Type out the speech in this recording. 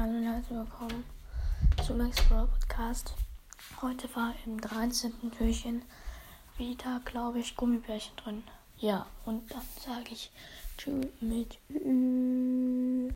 Hallo und herzlich willkommen zu Max Pro Podcast. Heute war im 13. Türchen wieder, glaube ich, Gummibärchen drin. Ja, und dann sage ich Tschüss mit Ü.